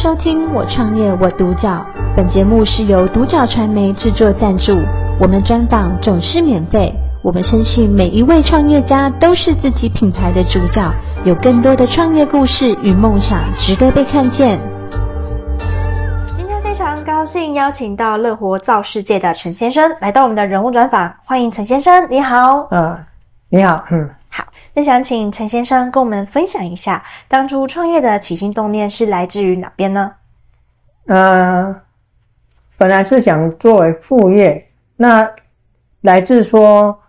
收听《我创业我独角》，本节目是由独角传媒制作赞助，我们专访总是免费。我们相信每一位创业家都是自己品牌的主角，有更多的创业故事与梦想值得被看见。今天非常高兴邀请到乐活造世界的陈先生来到我们的人物专访，欢迎陈先生，你好。呃，你好，嗯。那想请陈先生跟我们分享一下，当初创业的起心动念是来自于哪边呢？呃，本来是想作为副业，那来自说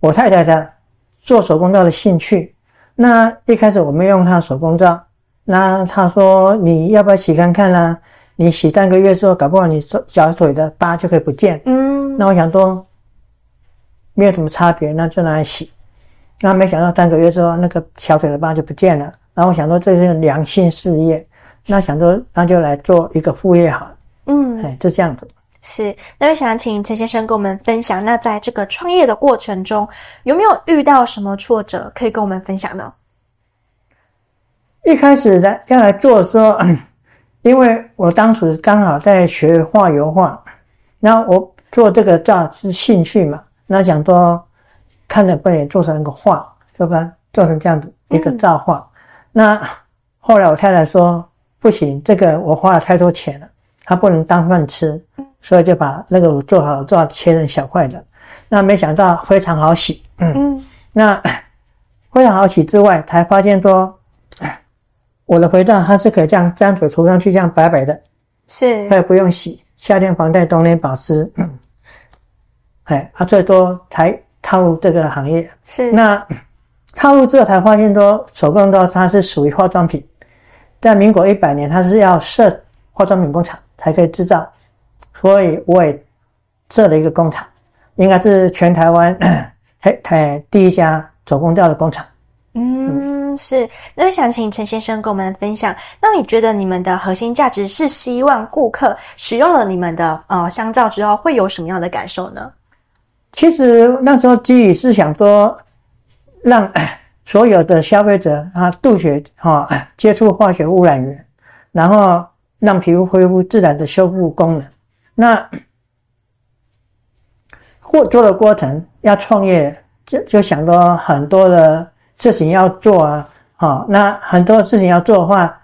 我太太的做手工皂的兴趣。那一开始我们用她手工皂，那她说你要不要洗看看啦、啊？你洗半个月之后，搞不好你手小腿的疤就可以不见。嗯，那我想说没有什么差别，那就拿来洗。那没想到三个月之后，那个小腿的疤就不见了。然后我想说这是良性事业，那想说那就来做一个副业好了。嗯，哎，就这样子。是，那我想请陈先生跟我们分享，那在这个创业的过程中，有没有遇到什么挫折可以跟我们分享呢？一开始来要来做的时候，因为我当时刚好在学画油画，然后我做这个照是兴趣嘛，那想说。看着不能做成一个画，对吧？做成这样子一个造画。嗯、那后来我太太说不行，这个我花了太多钱了，它不能当饭吃，所以就把那个我做好做好切成小块的。那没想到非常好洗，嗯，嗯那非常好洗之外，才发现说我的肥皂它是可以这样沾水涂上去，这样白白的，是，它也不用洗，夏天防晒，冬天保湿。嗯，哎，它最多才。踏入这个行业是那踏入之后才发现说手工皂它是属于化妆品，在民国一百年它是要设化妆品工厂才可以制造，所以我也设了一个工厂，应该是全台湾 嘿嘿第一家手工皂的工厂。嗯，是。那我想请陈先生跟我们分享，那你觉得你们的核心价值是希望顾客使用了你们的呃香皂之后会有什么样的感受呢？其实那时候基于是想说，让 所有的消费者啊杜绝哈接触化学污染源，然后让皮肤恢复自然的修复功能。那或做的过程要创业，就就想到很多的事情要做啊，好，那很多事情要做的话，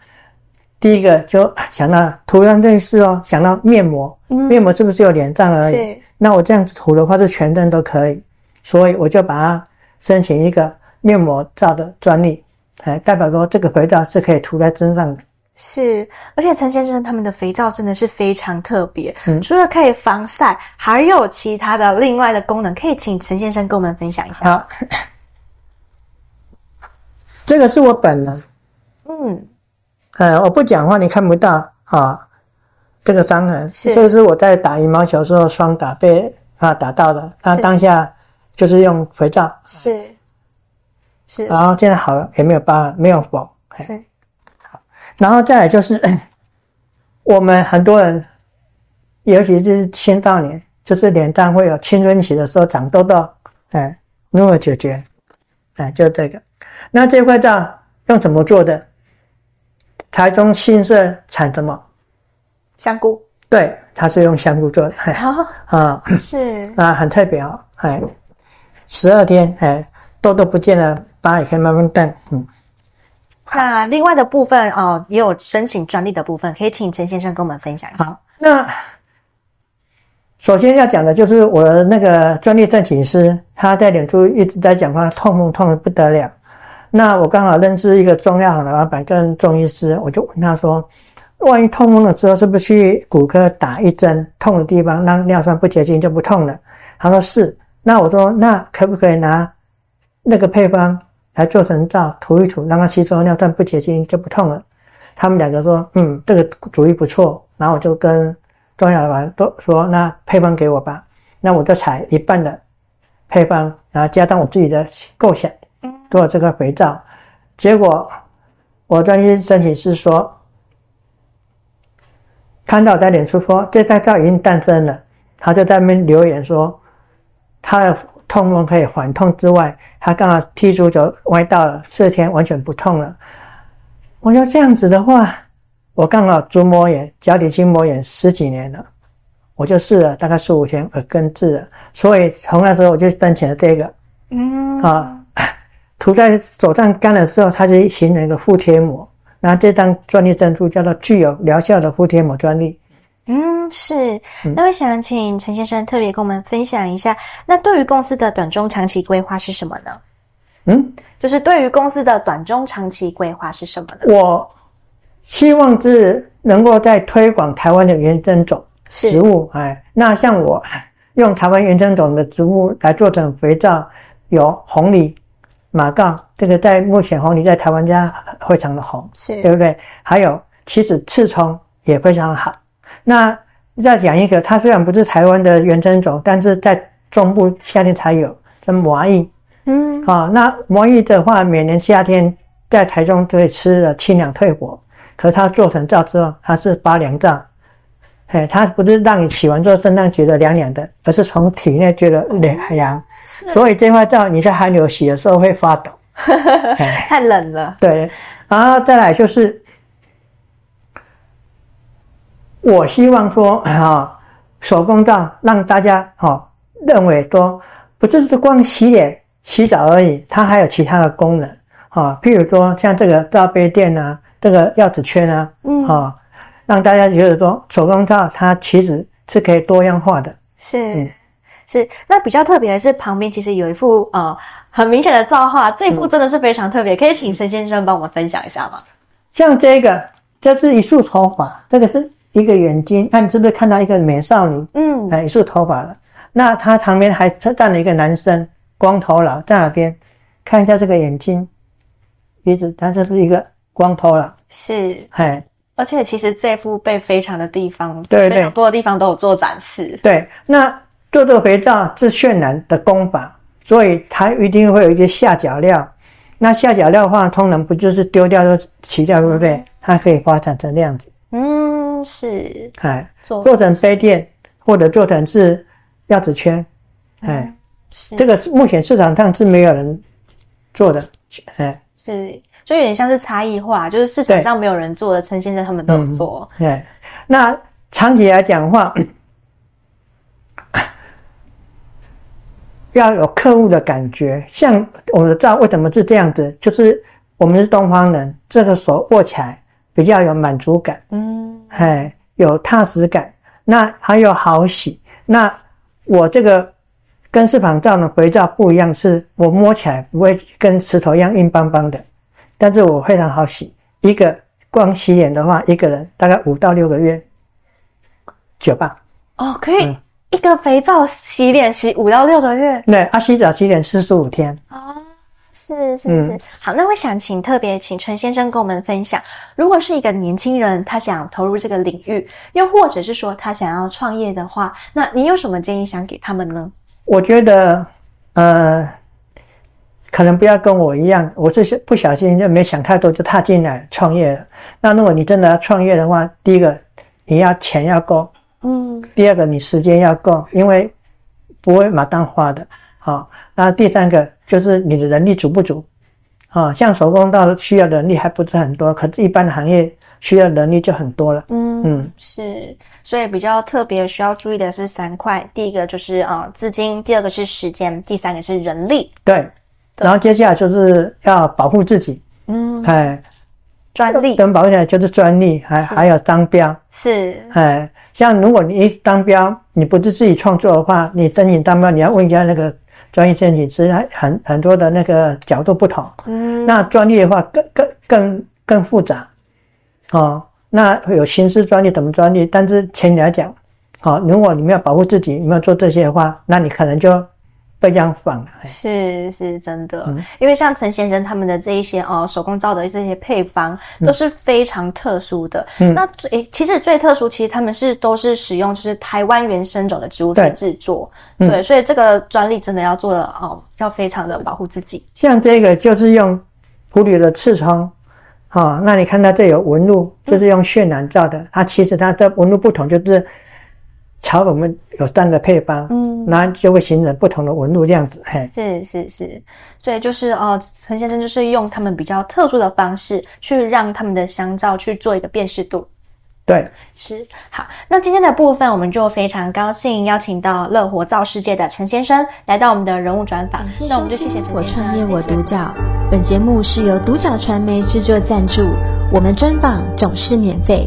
第一个就想到涂上这件事哦，想到面膜，面膜是不是有脸上而已？那我这样子涂的话，是全身都可以，所以我就把它申请一个面膜皂的专利，哎，代表说这个肥皂是可以涂在身上的。是，而且陈先生他们的肥皂真的是非常特别，嗯，除了可以防晒，还有其他的另外的功能，可以请陈先生跟我们分享一下。好，这个是我本人，嗯，呃，我不讲话你看不到。啊。这个伤痕是，这个是我在打羽毛球时候双打被啊打到的，那当下就是用肥皂，是。是，然后现在好了，也没有疤，没有缝，是。好，然后再来就是 我们很多人，尤其是青少年，就是脸上会有青春期的时候长痘痘，哎，如何解决？哎，就这个，那这块皂用怎么做的？台中新社产什么？香菇，对，它是用香菇做的，好啊，是啊，很特别哦，哎，十二天，哎，痘痘不见了，疤也可以慢慢淡，嗯。那另外的部分哦，也有申请专利的部分，可以请陈先生跟我们分享一下。好，那首先要讲的就是我的那个专利申请师，他在脸书一直在讲话，痛痛痛得不得了。那我刚好认识一个中药行的老板跟中医师，我就问他说。万一痛风了之后，是不是去骨科打一针，痛的地方让尿酸不结晶就不痛了？他说是。那我说那可不可以拿那个配方来做成皂涂一涂，让它吸收尿酸不结晶就不痛了？他们两个说嗯，这个主意不错。然后我就跟庄小丸都说那配方给我吧。那我就采一半的配方，然后加上我自己的构想，做这个肥皂。结果我专业申请是说。看到在脸书说这块皂已经诞生了，他就在那边留言说，他的痛风可以缓痛之外，他刚好踢足球歪到了四天完全不痛了。我说这样子的话，我刚好足膜炎、脚底筋膜炎十几年了，我就试了大概十五天而根治。了，所以从那时候我就申请了这个，嗯。啊，涂在手上干了之后，它就形成一个敷贴膜，那这张专利证书叫做具有疗效的敷贴膜专利。嗯，是。那我想请陈先生特别跟我们分享一下，那对于公司的短中长期规划是什么呢？嗯，就是对于公司的短中长期规划是什么呢？我希望是能够在推广台湾的原生种植物，哎，那像我用台湾原生种的植物来做成肥皂，有红梨、马告，这个在目前红藜在台湾家非常的红，是对不对？还有其实刺葱也非常好。那再讲一个，它虽然不是台湾的原生种，但是在中部夏天才有，叫魔芋。嗯，啊、哦，那魔芋的话，每年夏天在台中都会吃的清凉退火，可是它做成皂之后，它是发凉皂，哎，它不是让你洗完之后身上觉得凉凉的，而是从体内觉得凉凉。是，所以这块皂你在寒流洗的时候会发抖，太冷了。对，然后再来就是。我希望说啊，手工皂让大家哈认为说，不只是光洗脸、洗澡而已，它还有其他的功能啊。譬如说像这个罩杯垫啊，这个药纸圈啊，嗯，啊，让大家觉得说手工皂它其实是可以多样化的。是，嗯、是。那比较特别的是旁边其实有一幅呃很明显的造化，这一幅真的是非常特别，可以请陈先生帮我们分享一下吗？像这个，这是一束头发，这个是。一个眼睛，看你是不是看到一个美少女？嗯，哎，一束头发了。那他旁边还站了一个男生，光头佬在那边，看一下这个眼睛、鼻子，他就是一个光头佬。是，哎，而且其实这幅被非常的地方，对对，非常多的地方都有做展示。对，那做这个肥皂是渲染的工法，所以它一定会有一些下脚料。那下脚料的话，通常不就是丢掉就洗掉，对不对？它可以发展成那样子。嗯，是，哎，做做成杯垫，或者做成是钥匙圈，哎、嗯，这个目前市场上是没有人做的，哎，是，就有点像是差异化，就是市场上没有人做的，陈先生他们都有做，对、嗯，那长期来讲的话，要有客户的感觉，像我们的皂为什么是这样子？就是我们是东方人，这个手握起来。比较有满足感，嗯，哎，有踏实感，那还有好洗。那我这个跟丝旁皂的肥皂不一样，是我摸起来不会跟石头一样硬邦邦的，但是我非常好洗。一个光洗脸的话，一个人大概五到六个月，久吧？哦，可以、嗯、一个肥皂洗脸洗五到六个月？对，啊，洗澡洗脸四十五天。哦。是是是、嗯，好，那我想请特别请陈先生跟我们分享，如果是一个年轻人，他想投入这个领域，又或者是说他想要创业的话，那你有什么建议想给他们呢？我觉得，呃，可能不要跟我一样，我是不小心就没想太多就踏进来创业了。那如果你真的要创业的话，第一个你要钱要够，嗯，第二个你时间要够，因为不会马上花的，好，那第三个。就是你的人力足不足啊？像手工皂需要的能力还不是很多，可是一般的行业需要的能力就很多了。嗯嗯，是，所以比较特别需要注意的是三块，第一个就是啊资金，第二个是时间，第三个是人力。对，然后接下来就是要保护自己。嗯，哎，专利跟保护起来就是专利，还还有商标。是，哎，像如果你一当标你不是自己创作的话，你申请当标你要问一下那个。专业申请其实很很多的那个角度不同，嗯，那专利的话更更更更复杂，哦，那有刑事专利怎么专利？但是前提来讲，好，如果你没有保护自己，你没有做这些的话，那你可能就。被这样放了，是是真的，嗯，因为像陈先生他们的这一些哦手工皂的这些配方都是非常特殊的。嗯，那最其实最特殊，其实他们是都是使用就是台湾原生种的植物来制作，对，对，所以这个专利真的要做的哦，要非常的保护自己。像这个就是用普铝的刺葱，哦，那你看到这有纹路，就是用渲染造的，嗯，它其实它的纹路不同，就是。朝我们有三个配方，嗯，那就会形成不同的纹路这样子，嘿，是是是，所以就是呃，陈先生就是用他们比较特殊的方式去让他们的香皂去做一个辨识度，对，是好。那今天的部分，我们就非常高兴邀请到乐活造世界的陈先生来到我们的人物专访。那我们就谢谢陈先生。我创业我独角，本节目是由独角传媒制作赞助，我们专访总是免费。